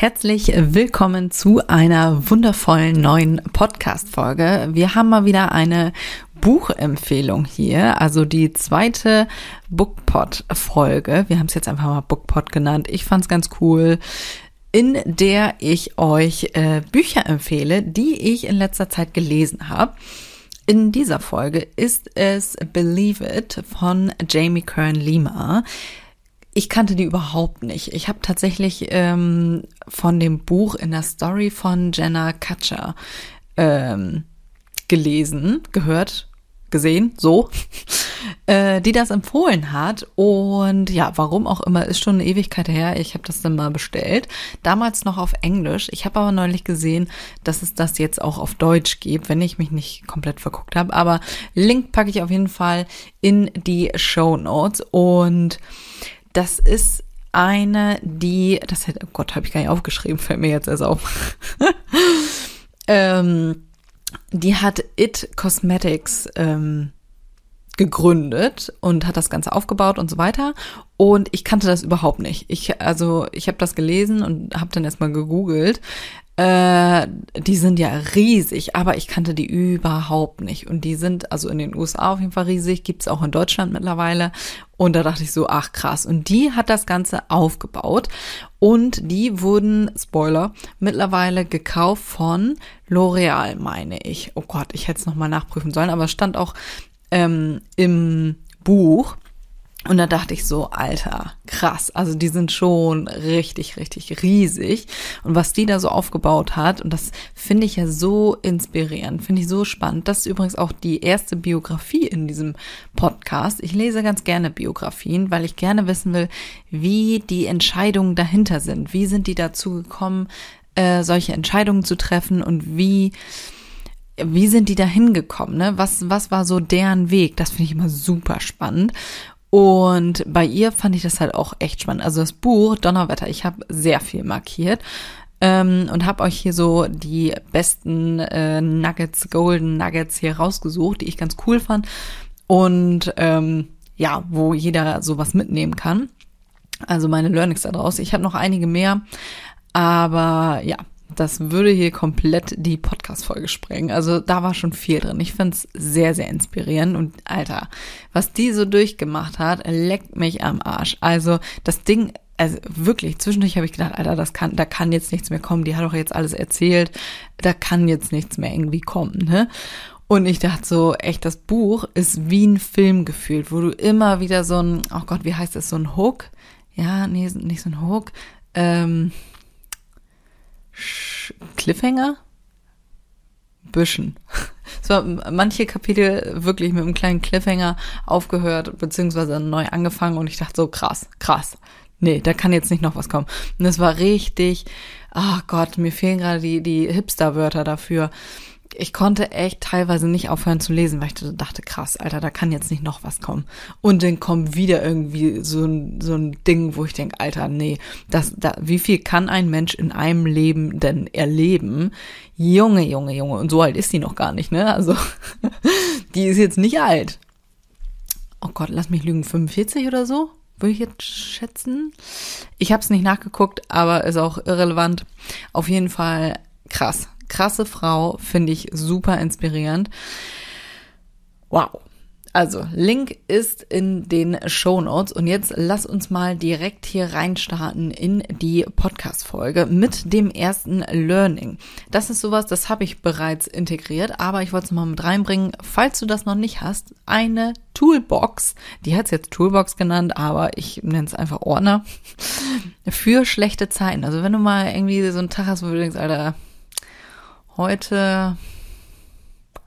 Herzlich willkommen zu einer wundervollen neuen Podcast-Folge. Wir haben mal wieder eine Buchempfehlung hier, also die zweite Bookpot-Folge. Wir haben es jetzt einfach mal Bookpot genannt. Ich fand es ganz cool in der ich euch äh, Bücher empfehle, die ich in letzter Zeit gelesen habe. In dieser Folge ist es Believe It von Jamie Kern Lima. Ich kannte die überhaupt nicht. Ich habe tatsächlich ähm, von dem Buch in der Story von Jenna Kutcher ähm, gelesen, gehört, gesehen, so, äh, die das empfohlen hat. Und ja, warum auch immer, ist schon eine Ewigkeit her. Ich habe das dann mal bestellt. Damals noch auf Englisch. Ich habe aber neulich gesehen, dass es das jetzt auch auf Deutsch gibt, wenn ich mich nicht komplett verguckt habe. Aber Link packe ich auf jeden Fall in die Show Notes. Und das ist eine, die, das hätte, oh Gott, habe ich gar nicht aufgeschrieben, fällt mir jetzt erst auf. ähm, die hat It Cosmetics ähm, gegründet und hat das Ganze aufgebaut und so weiter. Und ich kannte das überhaupt nicht. Ich, also, ich habe das gelesen und habe dann erstmal gegoogelt. Äh, die sind ja riesig, aber ich kannte die überhaupt nicht. Und die sind also in den USA auf jeden Fall riesig, gibt's auch in Deutschland mittlerweile. Und da dachte ich so, ach krass. Und die hat das Ganze aufgebaut. Und die wurden, Spoiler, mittlerweile gekauft von L'Oreal, meine ich. Oh Gott, ich hätte es nochmal nachprüfen sollen, aber stand auch ähm, im Buch. Und da dachte ich so, Alter, krass. Also die sind schon richtig, richtig riesig. Und was die da so aufgebaut hat, und das finde ich ja so inspirierend, finde ich so spannend. Das ist übrigens auch die erste Biografie in diesem Podcast. Ich lese ganz gerne Biografien, weil ich gerne wissen will, wie die Entscheidungen dahinter sind. Wie sind die dazu gekommen, äh, solche Entscheidungen zu treffen und wie wie sind die da hingekommen? Ne? Was, was war so deren Weg? Das finde ich immer super spannend. Und bei ihr fand ich das halt auch echt spannend. Also das Buch Donnerwetter, ich habe sehr viel markiert ähm, und habe euch hier so die besten äh, Nuggets, Golden Nuggets hier rausgesucht, die ich ganz cool fand und ähm, ja, wo jeder sowas mitnehmen kann. Also meine Learnings daraus. Ich habe noch einige mehr, aber ja, das würde hier komplett die Podcast-Folge sprengen. Also da war schon viel drin. Ich finde es sehr, sehr inspirierend. Und Alter, was die so durchgemacht hat, leckt mich am Arsch. Also das Ding, also wirklich, zwischendurch habe ich gedacht, Alter, das kann, da kann jetzt nichts mehr kommen. Die hat doch jetzt alles erzählt. Da kann jetzt nichts mehr irgendwie kommen, ne? Und ich dachte so, echt, das Buch ist wie ein Film gefühlt, wo du immer wieder so ein, oh Gott, wie heißt das, so ein Hook? Ja, nee, nicht so ein Hook. Ähm, Cliffhanger? Büschen. Es war manche Kapitel wirklich mit einem kleinen Cliffhanger aufgehört, beziehungsweise neu angefangen und ich dachte so, krass, krass. Nee, da kann jetzt nicht noch was kommen. Und es war richtig, ach oh Gott, mir fehlen gerade die, die Hipster-Wörter dafür ich konnte echt teilweise nicht aufhören zu lesen, weil ich dachte, krass, Alter, da kann jetzt nicht noch was kommen. Und dann kommt wieder irgendwie so ein, so ein Ding, wo ich denke, Alter, nee, das, da, wie viel kann ein Mensch in einem Leben denn erleben? Junge, Junge, Junge. Und so alt ist die noch gar nicht, ne? Also, die ist jetzt nicht alt. Oh Gott, lass mich lügen, 45 oder so? Würde ich jetzt schätzen? Ich habe es nicht nachgeguckt, aber ist auch irrelevant. Auf jeden Fall krass krasse Frau, finde ich super inspirierend. Wow. Also, Link ist in den Show Notes und jetzt lass uns mal direkt hier reinstarten in die Podcast-Folge mit dem ersten Learning. Das ist sowas, das habe ich bereits integriert, aber ich wollte es mal mit reinbringen. Falls du das noch nicht hast, eine Toolbox, die hat es jetzt Toolbox genannt, aber ich nenne es einfach Ordner, für schlechte Zeiten. Also wenn du mal irgendwie so einen Tag hast, wo du denkst, Alter, heute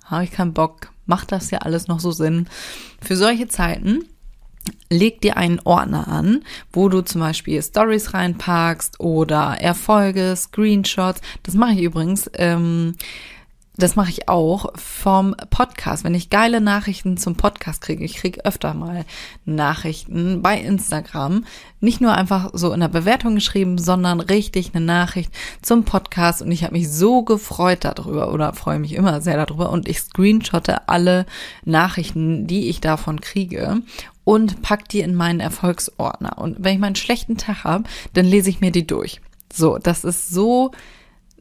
habe ich keinen Bock, macht das ja alles noch so Sinn. Für solche Zeiten leg dir einen Ordner an, wo du zum Beispiel Stories reinpackst oder Erfolge, Screenshots. Das mache ich übrigens. Ähm, das mache ich auch vom Podcast. Wenn ich geile Nachrichten zum Podcast kriege, ich kriege öfter mal Nachrichten bei Instagram. Nicht nur einfach so in der Bewertung geschrieben, sondern richtig eine Nachricht zum Podcast. Und ich habe mich so gefreut darüber oder freue mich immer sehr darüber. Und ich screenshotte alle Nachrichten, die ich davon kriege und pack die in meinen Erfolgsordner. Und wenn ich mal einen schlechten Tag habe, dann lese ich mir die durch. So, das ist so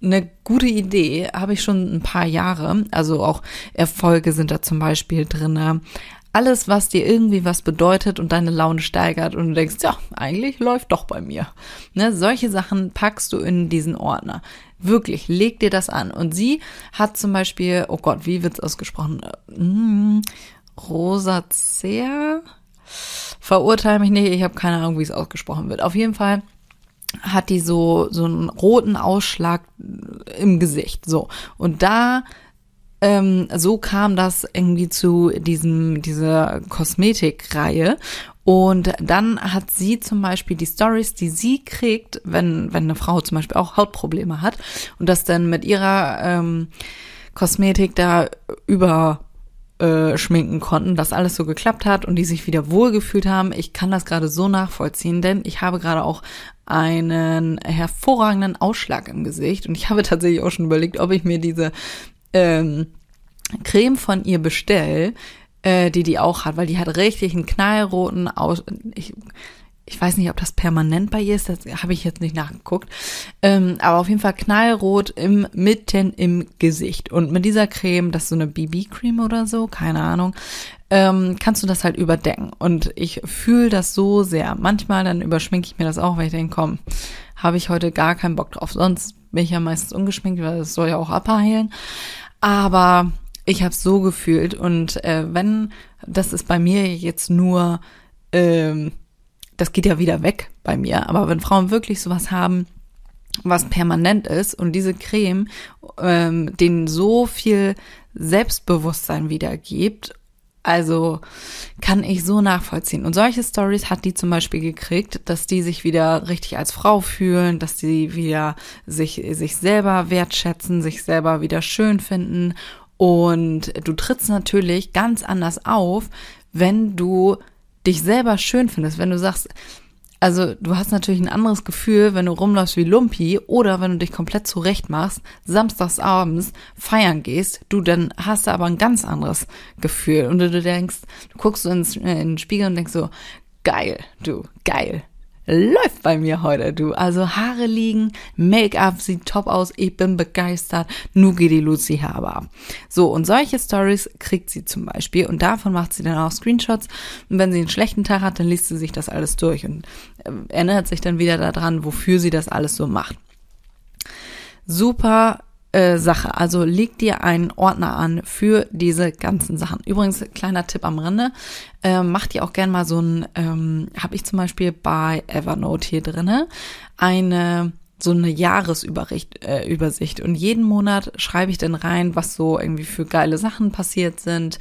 eine gute Idee, habe ich schon ein paar Jahre. Also auch Erfolge sind da zum Beispiel drinne. Alles, was dir irgendwie was bedeutet und deine Laune steigert und du denkst, ja, eigentlich läuft doch bei mir. Ne, solche Sachen packst du in diesen Ordner. Wirklich, leg dir das an. Und sie hat zum Beispiel, oh Gott, wie wird's ausgesprochen? Hm, Rosacea? Verurteile mich nicht, ich habe keine Ahnung, wie es ausgesprochen wird. Auf jeden Fall hat die so, so einen roten Ausschlag im Gesicht. So. Und da, ähm, so kam das irgendwie zu diesem, dieser Kosmetikreihe. Und dann hat sie zum Beispiel die Stories, die sie kriegt, wenn, wenn eine Frau zum Beispiel auch Hautprobleme hat und das dann mit ihrer ähm, Kosmetik da über äh, schminken konnten, dass alles so geklappt hat und die sich wieder wohlgefühlt haben. Ich kann das gerade so nachvollziehen, denn ich habe gerade auch einen hervorragenden Ausschlag im Gesicht und ich habe tatsächlich auch schon überlegt, ob ich mir diese ähm, Creme von ihr bestell, äh, die die auch hat, weil die hat richtig einen knallroten Aus. Ich, ich weiß nicht, ob das permanent bei ihr ist, das habe ich jetzt nicht nachgeguckt. Ähm, aber auf jeden Fall knallrot im mitten im Gesicht. Und mit dieser Creme, das ist so eine BB-Creme oder so, keine Ahnung, ähm, kannst du das halt überdecken. Und ich fühle das so sehr. Manchmal dann überschminke ich mir das auch, weil ich denke, komm, habe ich heute gar keinen Bock drauf. Sonst bin ich ja meistens ungeschminkt, weil das soll ja auch abheilen. Aber ich habe so gefühlt. Und äh, wenn, das ist bei mir jetzt nur, ähm, das geht ja wieder weg bei mir. Aber wenn Frauen wirklich sowas haben, was permanent ist und diese Creme ähm, denen so viel Selbstbewusstsein wiedergibt also kann ich so nachvollziehen. Und solche Stories hat die zum Beispiel gekriegt, dass die sich wieder richtig als Frau fühlen, dass die wieder sich, sich selber wertschätzen, sich selber wieder schön finden. Und du trittst natürlich ganz anders auf, wenn du dich selber schön findest, wenn du sagst, also du hast natürlich ein anderes Gefühl, wenn du rumläufst wie Lumpi oder wenn du dich komplett zurecht machst, samstags abends feiern gehst, du dann hast du aber ein ganz anderes Gefühl. Und du, denkst, du guckst so ins, in den Spiegel und denkst so, geil, du, geil, läuft bei mir heute, du. Also Haare liegen, Make-up sieht top aus, ich bin begeistert, nur geht die Lucy Haare ab. So, und solche Stories kriegt sie zum Beispiel und davon macht sie dann auch Screenshots und wenn sie einen schlechten Tag hat, dann liest sie sich das alles durch und äh, erinnert sich dann wieder daran, wofür sie das alles so macht. Super äh, Sache. Also leg dir einen Ordner an für diese ganzen Sachen. Übrigens, kleiner Tipp am Rande, äh, mach dir auch gern mal so ein, ähm, habe ich zum Beispiel bei Evernote hier drinne, eine so eine Jahresübersicht äh, Übersicht. und jeden Monat schreibe ich dann rein, was so irgendwie für geile Sachen passiert sind.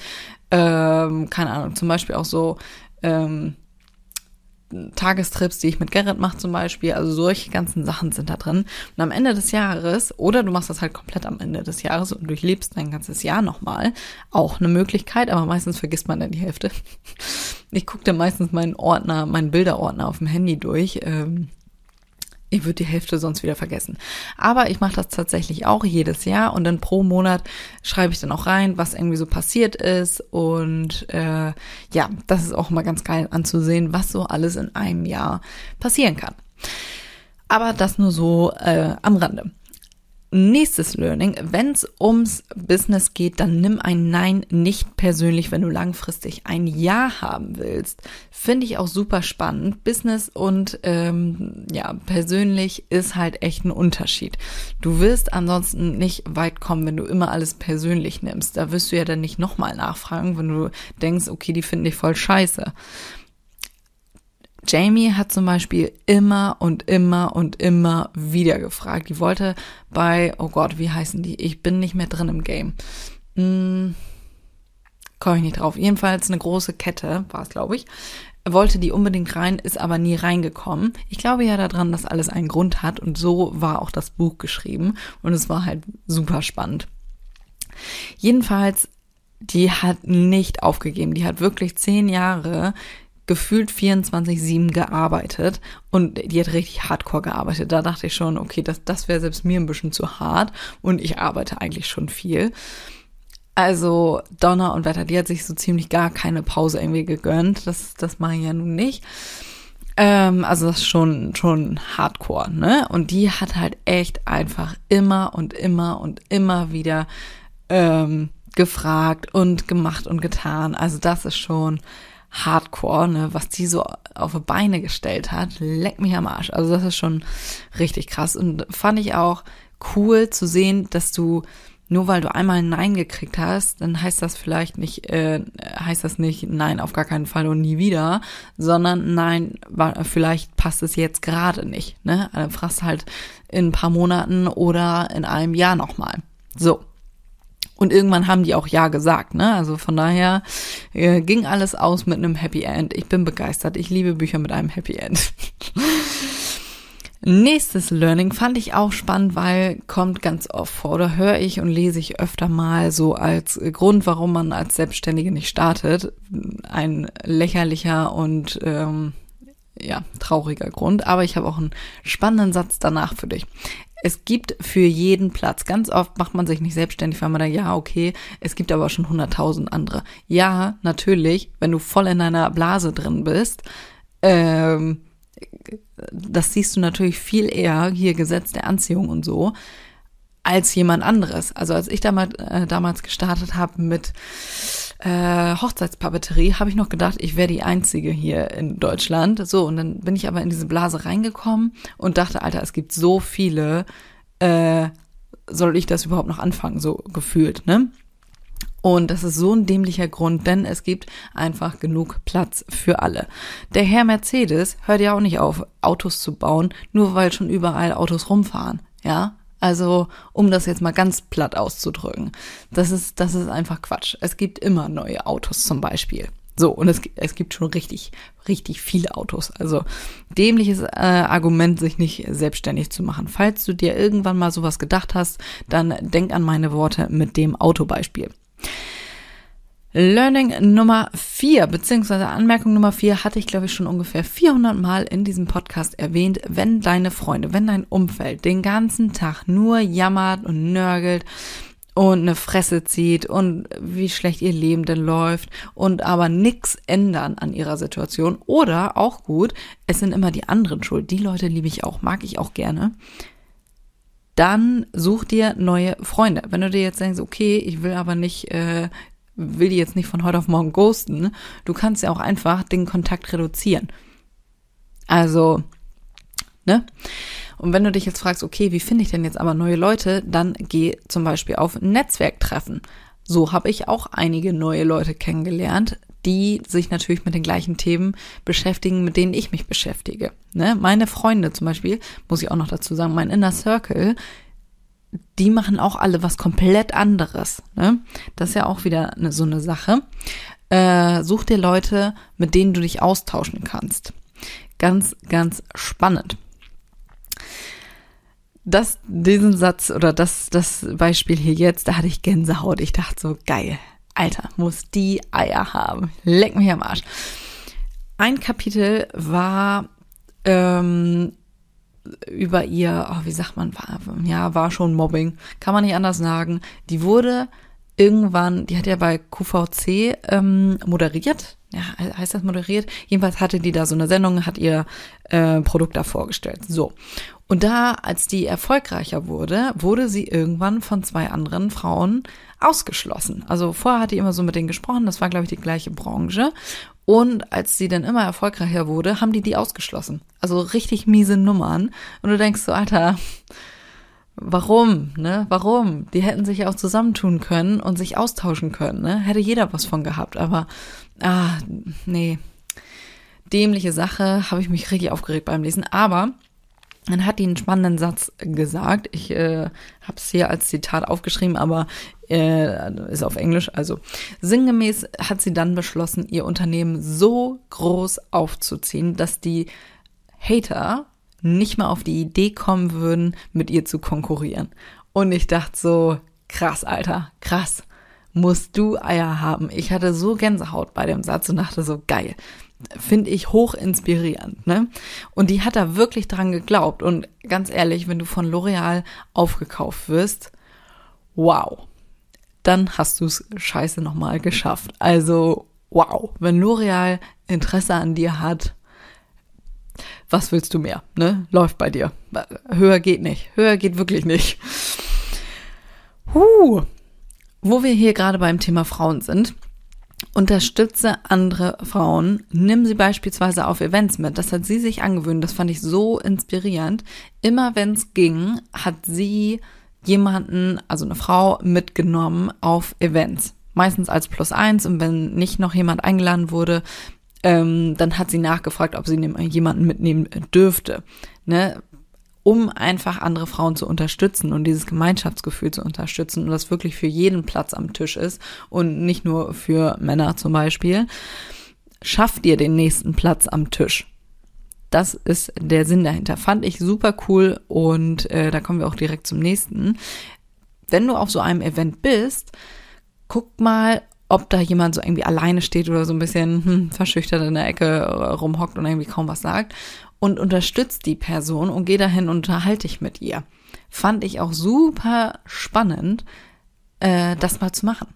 Ähm, keine Ahnung, zum Beispiel auch so ähm, Tagestrips, die ich mit Gerrit mache zum Beispiel. Also solche ganzen Sachen sind da drin. Und am Ende des Jahres, oder du machst das halt komplett am Ende des Jahres und durchlebst dein ganzes Jahr nochmal, auch eine Möglichkeit, aber meistens vergisst man dann die Hälfte. Ich gucke dann meistens meinen Ordner, meinen Bilderordner auf dem Handy durch. Ähm, ich würde die Hälfte sonst wieder vergessen. Aber ich mache das tatsächlich auch jedes Jahr und dann pro Monat schreibe ich dann auch rein, was irgendwie so passiert ist. Und äh, ja, das ist auch mal ganz geil anzusehen, was so alles in einem Jahr passieren kann. Aber das nur so äh, am Rande. Nächstes Learning, wenn es ums Business geht, dann nimm ein Nein nicht persönlich, wenn du langfristig ein Ja haben willst. Finde ich auch super spannend. Business und ähm, ja, persönlich ist halt echt ein Unterschied. Du wirst ansonsten nicht weit kommen, wenn du immer alles persönlich nimmst. Da wirst du ja dann nicht nochmal nachfragen, wenn du denkst, okay, die finde ich voll scheiße. Jamie hat zum Beispiel immer und immer und immer wieder gefragt. Die wollte bei, oh Gott, wie heißen die? Ich bin nicht mehr drin im Game. Hm, Komme ich nicht drauf. Jedenfalls eine große Kette war es, glaube ich. Wollte die unbedingt rein, ist aber nie reingekommen. Ich glaube ja daran, dass alles einen Grund hat und so war auch das Buch geschrieben und es war halt super spannend. Jedenfalls, die hat nicht aufgegeben. Die hat wirklich zehn Jahre gefühlt 24-7 gearbeitet und die hat richtig hardcore gearbeitet. Da dachte ich schon, okay, das, das wäre selbst mir ein bisschen zu hart und ich arbeite eigentlich schon viel. Also Donner und Wetter, die hat sich so ziemlich gar keine Pause irgendwie gegönnt. Das, das mache ich ja nun nicht. Ähm, also das ist schon, schon hardcore, ne? Und die hat halt echt einfach immer und immer und immer wieder ähm, gefragt und gemacht und getan. Also das ist schon hardcore, ne? Was die so auf die Beine gestellt hat, leck mich am Arsch. Also das ist schon richtig krass. Und fand ich auch cool zu sehen, dass du nur weil du einmal ein Nein gekriegt hast, dann heißt das vielleicht nicht, äh, heißt das nicht Nein auf gar keinen Fall und nie wieder, sondern Nein, vielleicht passt es jetzt gerade nicht. Ne? Dann fragst halt in ein paar Monaten oder in einem Jahr nochmal. So. Und irgendwann haben die auch Ja gesagt, ne? Also von daher äh, ging alles aus mit einem Happy End. Ich bin begeistert. Ich liebe Bücher mit einem Happy End. Nächstes Learning fand ich auch spannend, weil kommt ganz oft vor oder höre ich und lese ich öfter mal so als Grund, warum man als Selbstständige nicht startet. Ein lächerlicher und ähm, ja, trauriger Grund. Aber ich habe auch einen spannenden Satz danach für dich. Es gibt für jeden Platz. Ganz oft macht man sich nicht selbstständig, weil man da, ja, okay, es gibt aber schon hunderttausend andere. Ja, natürlich, wenn du voll in deiner Blase drin bist, ähm, das siehst du natürlich viel eher, hier Gesetz der Anziehung und so, als jemand anderes. Also als ich damals, äh, damals gestartet habe mit äh, Hochzeitspapeterie, habe ich noch gedacht, ich wäre die Einzige hier in Deutschland. So, und dann bin ich aber in diese Blase reingekommen und dachte, Alter, es gibt so viele, äh, soll ich das überhaupt noch anfangen, so gefühlt, ne? Und das ist so ein dämlicher Grund, denn es gibt einfach genug Platz für alle. Der Herr Mercedes hört ja auch nicht auf, Autos zu bauen, nur weil schon überall Autos rumfahren. Ja, also, um das jetzt mal ganz platt auszudrücken. Das ist, das ist einfach Quatsch. Es gibt immer neue Autos zum Beispiel. So, und es, es gibt schon richtig, richtig viele Autos. Also dämliches äh, Argument, sich nicht selbstständig zu machen. Falls du dir irgendwann mal sowas gedacht hast, dann denk an meine Worte mit dem Autobeispiel. Learning Nummer vier, beziehungsweise Anmerkung Nummer vier hatte ich, glaube ich, schon ungefähr 400 Mal in diesem Podcast erwähnt. Wenn deine Freunde, wenn dein Umfeld den ganzen Tag nur jammert und nörgelt und eine Fresse zieht und wie schlecht ihr Leben denn läuft und aber nix ändern an ihrer Situation oder auch gut, es sind immer die anderen schuld. Die Leute liebe ich auch, mag ich auch gerne dann such dir neue Freunde. Wenn du dir jetzt denkst, okay, ich will aber nicht äh, will die jetzt nicht von heute auf morgen ghosten. Du kannst ja auch einfach den Kontakt reduzieren. Also, ne? Und wenn du dich jetzt fragst, okay, wie finde ich denn jetzt aber neue Leute, dann geh zum Beispiel auf Netzwerktreffen. So habe ich auch einige neue Leute kennengelernt, die sich natürlich mit den gleichen Themen beschäftigen, mit denen ich mich beschäftige. Ne? Meine Freunde zum Beispiel, muss ich auch noch dazu sagen, mein Inner Circle, die machen auch alle was komplett anderes. Ne? Das ist ja auch wieder eine, so eine Sache. Äh, such dir Leute, mit denen du dich austauschen kannst. Ganz, ganz spannend. Das, diesen Satz oder das, das Beispiel hier jetzt, da hatte ich Gänsehaut. Ich dachte so, geil. Alter, muss die Eier haben. Leck mich am Arsch. Ein Kapitel war ähm, über ihr, oh, wie sagt man, war, ja, war schon Mobbing, kann man nicht anders sagen. Die wurde irgendwann, die hat ja bei QVC ähm, moderiert, ja, heißt das moderiert? Jedenfalls hatte die da so eine Sendung, hat ihr äh, Produkt da vorgestellt. So. Und da, als die erfolgreicher wurde, wurde sie irgendwann von zwei anderen Frauen ausgeschlossen. Also vorher hat die immer so mit denen gesprochen, das war, glaube ich, die gleiche Branche. Und als sie dann immer erfolgreicher wurde, haben die die ausgeschlossen. Also richtig miese Nummern. Und du denkst so, Alter, warum, ne? Warum? Die hätten sich ja auch zusammentun können und sich austauschen können, ne? Hätte jeder was von gehabt. Aber, ah, nee. Dämliche Sache, habe ich mich richtig aufgeregt beim Lesen. Aber dann hat die einen spannenden Satz gesagt. Ich äh, habe es hier als Zitat aufgeschrieben, aber äh, ist auf Englisch. Also sinngemäß hat sie dann beschlossen, ihr Unternehmen so groß aufzuziehen, dass die Hater nicht mal auf die Idee kommen würden, mit ihr zu konkurrieren. Und ich dachte so, krass, Alter, krass. Musst du Eier haben. Ich hatte so Gänsehaut bei dem Satz und dachte so, geil. Finde ich hoch inspirierend, ne? Und die hat da wirklich dran geglaubt. Und ganz ehrlich, wenn du von L'Oreal aufgekauft wirst, wow. Dann hast du es scheiße nochmal geschafft. Also, wow. Wenn L'Oreal Interesse an dir hat, was willst du mehr? Ne? Läuft bei dir. Höher geht nicht. Höher geht wirklich nicht. Huh. Wo wir hier gerade beim Thema Frauen sind, unterstütze andere Frauen. Nimm sie beispielsweise auf Events mit. Das hat sie sich angewöhnt. Das fand ich so inspirierend. Immer wenn es ging, hat sie jemanden, also eine Frau, mitgenommen auf Events. Meistens als Plus eins und wenn nicht noch jemand eingeladen wurde, ähm, dann hat sie nachgefragt, ob sie jemanden mitnehmen dürfte, ne? um einfach andere Frauen zu unterstützen und dieses Gemeinschaftsgefühl zu unterstützen und das wirklich für jeden Platz am Tisch ist und nicht nur für Männer zum Beispiel. Schaff dir den nächsten Platz am Tisch. Das ist der Sinn dahinter. Fand ich super cool und äh, da kommen wir auch direkt zum nächsten. Wenn du auf so einem Event bist, guck mal, ob da jemand so irgendwie alleine steht oder so ein bisschen hm, verschüchtert in der Ecke rumhockt und irgendwie kaum was sagt und unterstützt die Person und geh dahin und unterhalte dich mit ihr. Fand ich auch super spannend, äh, das mal zu machen.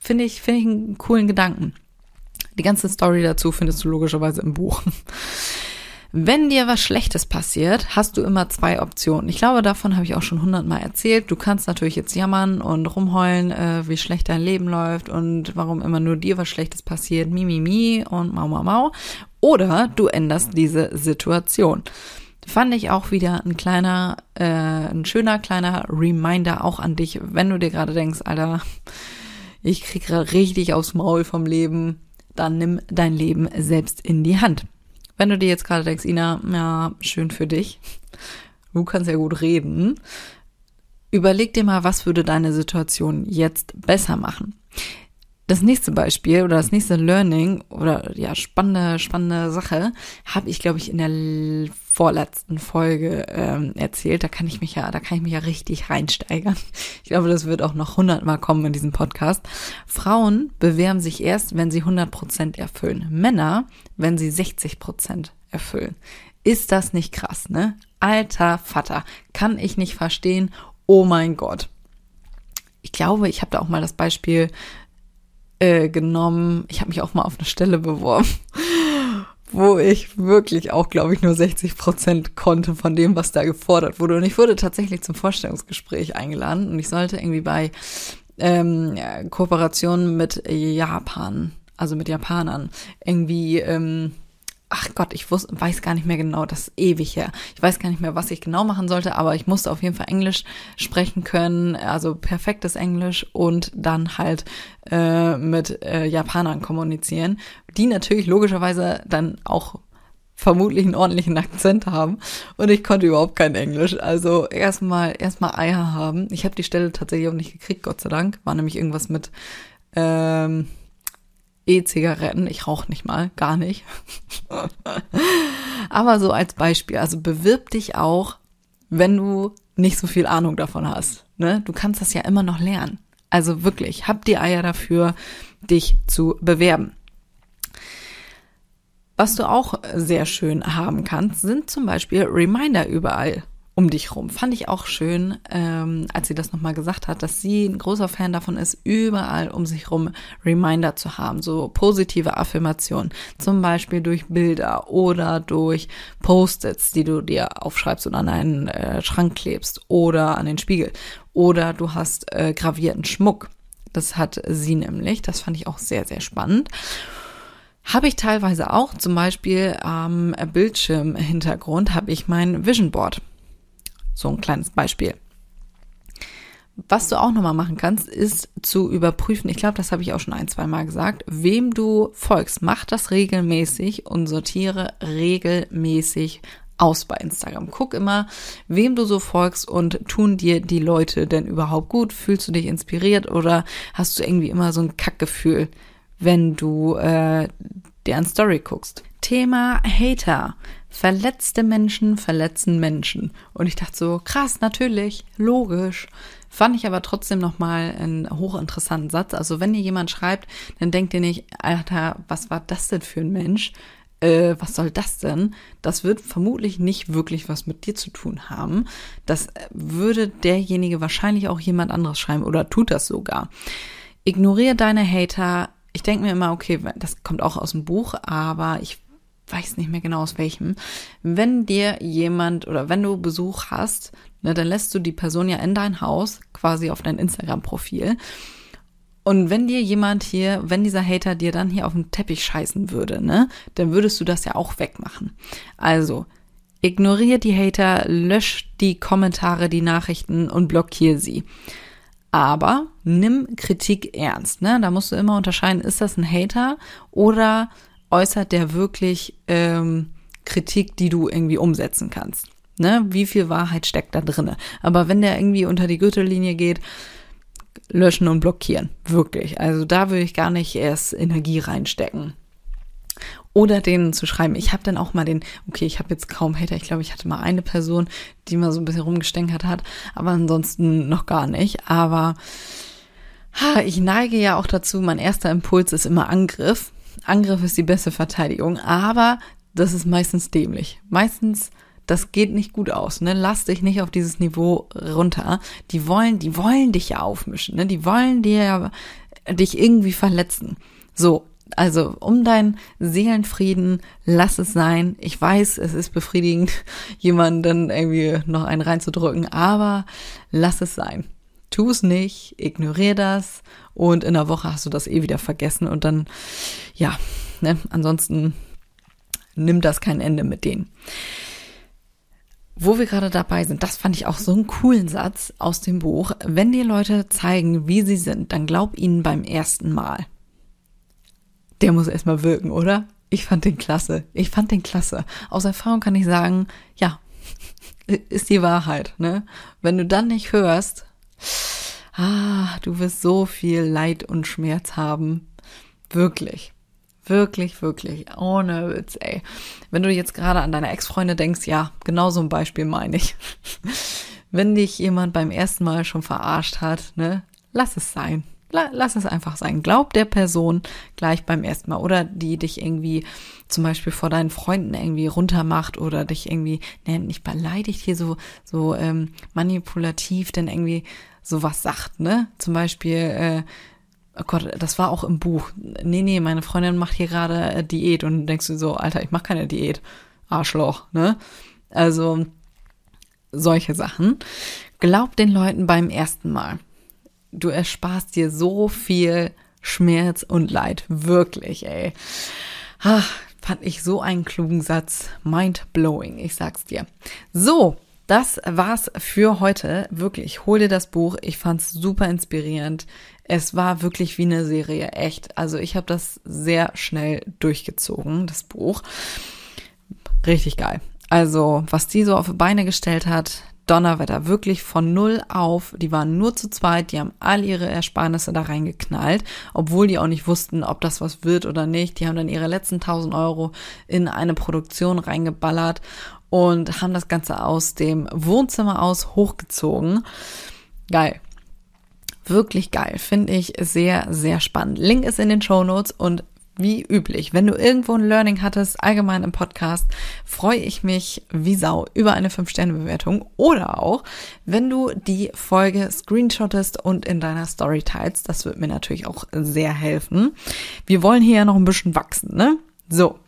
Finde ich, finde ich einen coolen Gedanken. Die ganze Story dazu findest du logischerweise im Buch. Wenn dir was Schlechtes passiert, hast du immer zwei Optionen. Ich glaube, davon habe ich auch schon hundertmal erzählt. Du kannst natürlich jetzt jammern und rumheulen, äh, wie schlecht dein Leben läuft und warum immer nur dir was Schlechtes passiert, mi, mi, mi und mau, mau, mau. Oder du änderst diese Situation. Fand ich auch wieder ein kleiner, äh, ein schöner kleiner Reminder auch an dich, wenn du dir gerade denkst, Alter, ich krieg richtig aufs Maul vom Leben, dann nimm dein Leben selbst in die Hand. Wenn du dir jetzt gerade denkst, Ina, ja, schön für dich. Du kannst ja gut reden. Überleg dir mal, was würde deine Situation jetzt besser machen. Das nächste Beispiel oder das nächste Learning oder ja, spannende, spannende Sache habe ich, glaube ich, in der vorletzten Folge ähm, erzählt. Da kann ich mich ja, da kann ich mich ja richtig reinsteigern. Ich glaube, das wird auch noch hundertmal kommen in diesem Podcast. Frauen bewerben sich erst, wenn sie 100 Prozent erfüllen. Männer, wenn sie 60 Prozent erfüllen. Ist das nicht krass, ne? Alter Vater, kann ich nicht verstehen. Oh mein Gott. Ich glaube, ich habe da auch mal das Beispiel äh, genommen. Ich habe mich auch mal auf eine Stelle beworben, wo ich wirklich auch, glaube ich, nur 60 Prozent konnte von dem, was da gefordert wurde. Und ich wurde tatsächlich zum Vorstellungsgespräch eingeladen und ich sollte irgendwie bei ähm, Kooperationen mit Japan, also mit Japanern, irgendwie ähm, ach Gott, ich wus, weiß gar nicht mehr genau, das ist ewig her. Ich weiß gar nicht mehr, was ich genau machen sollte, aber ich musste auf jeden Fall Englisch sprechen können, also perfektes Englisch und dann halt äh, mit äh, Japanern kommunizieren, die natürlich logischerweise dann auch vermutlich einen ordentlichen Akzent haben und ich konnte überhaupt kein Englisch. Also erstmal erstmal Eier haben. Ich habe die Stelle tatsächlich auch nicht gekriegt, Gott sei Dank. War nämlich irgendwas mit ähm, E-Zigaretten. Ich rauche nicht mal, gar nicht. Aber so als Beispiel, also bewirb dich auch, wenn du nicht so viel Ahnung davon hast. Ne? Du kannst das ja immer noch lernen. Also wirklich, hab die Eier dafür, dich zu bewerben. Was du auch sehr schön haben kannst, sind zum Beispiel Reminder überall um dich rum. Fand ich auch schön, ähm, als sie das nochmal gesagt hat, dass sie ein großer Fan davon ist, überall um sich rum Reminder zu haben, so positive Affirmationen, zum Beispiel durch Bilder oder durch Post-its, die du dir aufschreibst und an einen äh, Schrank klebst oder an den Spiegel oder du hast äh, gravierten Schmuck. Das hat sie nämlich, das fand ich auch sehr, sehr spannend. Habe ich teilweise auch, zum Beispiel am Bildschirmhintergrund habe ich mein Vision Board. So ein kleines Beispiel. Was du auch nochmal machen kannst, ist zu überprüfen, ich glaube, das habe ich auch schon ein, zwei Mal gesagt, wem du folgst. Mach das regelmäßig und sortiere regelmäßig aus bei Instagram. Guck immer, wem du so folgst und tun dir die Leute denn überhaupt gut? Fühlst du dich inspiriert oder hast du irgendwie immer so ein Kackgefühl, wenn du äh, dir an Story guckst? Thema Hater Verletzte Menschen verletzen Menschen. Und ich dachte so, krass, natürlich, logisch. Fand ich aber trotzdem nochmal einen hochinteressanten Satz. Also wenn dir jemand schreibt, dann denkt ihr nicht, Alter, was war das denn für ein Mensch? Äh, was soll das denn? Das wird vermutlich nicht wirklich was mit dir zu tun haben. Das würde derjenige wahrscheinlich auch jemand anderes schreiben oder tut das sogar. Ignoriere deine Hater. Ich denke mir immer, okay, das kommt auch aus dem Buch, aber ich weiß nicht mehr genau aus welchem. Wenn dir jemand oder wenn du Besuch hast, ne, dann lässt du die Person ja in dein Haus, quasi auf dein Instagram-Profil. Und wenn dir jemand hier, wenn dieser Hater dir dann hier auf den Teppich scheißen würde, ne, dann würdest du das ja auch wegmachen. Also, ignoriere die Hater, lösch die Kommentare, die Nachrichten und blockiere sie. Aber nimm Kritik ernst, ne? Da musst du immer unterscheiden, ist das ein Hater oder äußert der wirklich ähm, Kritik, die du irgendwie umsetzen kannst. Ne? Wie viel Wahrheit steckt da drinne? Aber wenn der irgendwie unter die Gürtellinie geht, löschen und blockieren. Wirklich. Also da würde ich gar nicht erst Energie reinstecken. Oder denen zu schreiben. Ich habe dann auch mal den, okay, ich habe jetzt kaum Hater, ich glaube, ich hatte mal eine Person, die mal so ein bisschen rumgestänkert hat, aber ansonsten noch gar nicht. Aber ha, ich neige ja auch dazu, mein erster Impuls ist immer Angriff. Angriff ist die beste Verteidigung, aber das ist meistens dämlich. Meistens, das geht nicht gut aus, ne? Lass dich nicht auf dieses Niveau runter. Die wollen, die wollen dich ja aufmischen, ne? Die wollen dir ja dich irgendwie verletzen. So, also um deinen Seelenfrieden, lass es sein. Ich weiß, es ist befriedigend, jemanden irgendwie noch einen reinzudrücken, aber lass es sein. Tu es nicht, ignorier das und in der Woche hast du das eh wieder vergessen und dann, ja, ne, ansonsten nimmt das kein Ende mit denen. Wo wir gerade dabei sind, das fand ich auch so einen coolen Satz aus dem Buch. Wenn dir Leute zeigen, wie sie sind, dann glaub ihnen beim ersten Mal. Der muss erstmal wirken, oder? Ich fand den klasse. Ich fand den klasse. Aus Erfahrung kann ich sagen, ja, ist die Wahrheit, ne? Wenn du dann nicht hörst, ah, du wirst so viel Leid und Schmerz haben. Wirklich. Wirklich, wirklich. Ohne Witz, ey. Wenn du jetzt gerade an deine Ex-Freunde denkst, ja, genau so ein Beispiel meine ich. Wenn dich jemand beim ersten Mal schon verarscht hat, ne, lass es sein. Lass es einfach sein. Glaub der Person gleich beim ersten Mal. Oder die dich irgendwie zum Beispiel vor deinen Freunden irgendwie runtermacht oder dich irgendwie, ne, nicht beleidigt hier so, so ähm, manipulativ, denn irgendwie sowas sagt, ne? Zum Beispiel, äh, oh Gott, das war auch im Buch. Nee, nee, meine Freundin macht hier gerade äh, Diät und denkst du so, Alter, ich mach keine Diät. Arschloch, ne? Also solche Sachen. Glaub den Leuten beim ersten Mal. Du ersparst dir so viel Schmerz und Leid. Wirklich, ey. Ach, fand ich so einen klugen Satz. Mind blowing, ich sag's dir. So, das war's für heute. Wirklich, hol dir das Buch. Ich fand's super inspirierend. Es war wirklich wie eine Serie, echt. Also ich habe das sehr schnell durchgezogen, das Buch. Richtig geil. Also, was die so auf die Beine gestellt hat, Donnerwetter, wirklich von null auf. Die waren nur zu zweit, die haben all ihre Ersparnisse da reingeknallt, obwohl die auch nicht wussten, ob das was wird oder nicht. Die haben dann ihre letzten 1000 Euro in eine Produktion reingeballert und haben das Ganze aus dem Wohnzimmer aus hochgezogen. Geil. Wirklich geil. Finde ich sehr, sehr spannend. Link ist in den Show Notes und wie üblich, wenn du irgendwo ein Learning hattest, allgemein im Podcast, freue ich mich wie Sau über eine 5-Sterne-Bewertung oder auch, wenn du die Folge screenshottest und in deiner Story teilst. Das wird mir natürlich auch sehr helfen. Wir wollen hier ja noch ein bisschen wachsen, ne? So,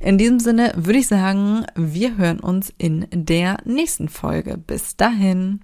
in diesem Sinne würde ich sagen, wir hören uns in der nächsten Folge. Bis dahin.